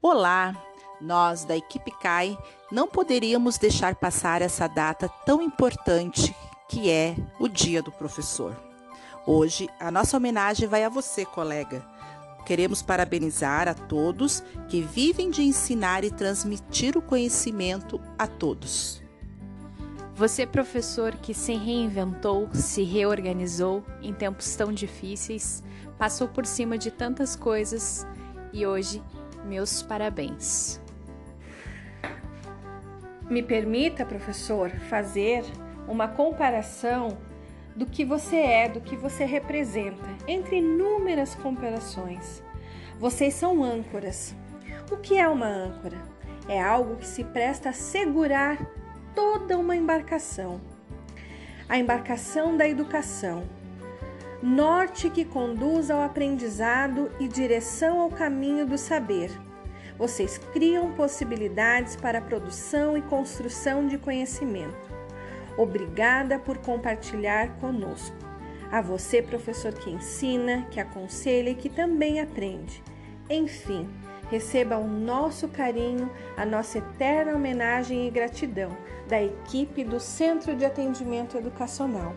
Olá! Nós da equipe CAI não poderíamos deixar passar essa data tão importante que é o Dia do Professor. Hoje, a nossa homenagem vai a você, colega. Queremos parabenizar a todos que vivem de ensinar e transmitir o conhecimento a todos. Você, professor que se reinventou, se reorganizou em tempos tão difíceis, passou por cima de tantas coisas e hoje, meus parabéns. Me permita, professor, fazer uma comparação do que você é, do que você representa, entre inúmeras comparações. Vocês são âncoras. O que é uma âncora? É algo que se presta a segurar toda uma embarcação. A embarcação da educação. Norte que conduz ao aprendizado e direção ao caminho do saber. Vocês criam possibilidades para a produção e construção de conhecimento. Obrigada por compartilhar conosco. A você, professor que ensina, que aconselha e que também aprende. Enfim, receba o nosso carinho, a nossa eterna homenagem e gratidão da equipe do Centro de Atendimento Educacional.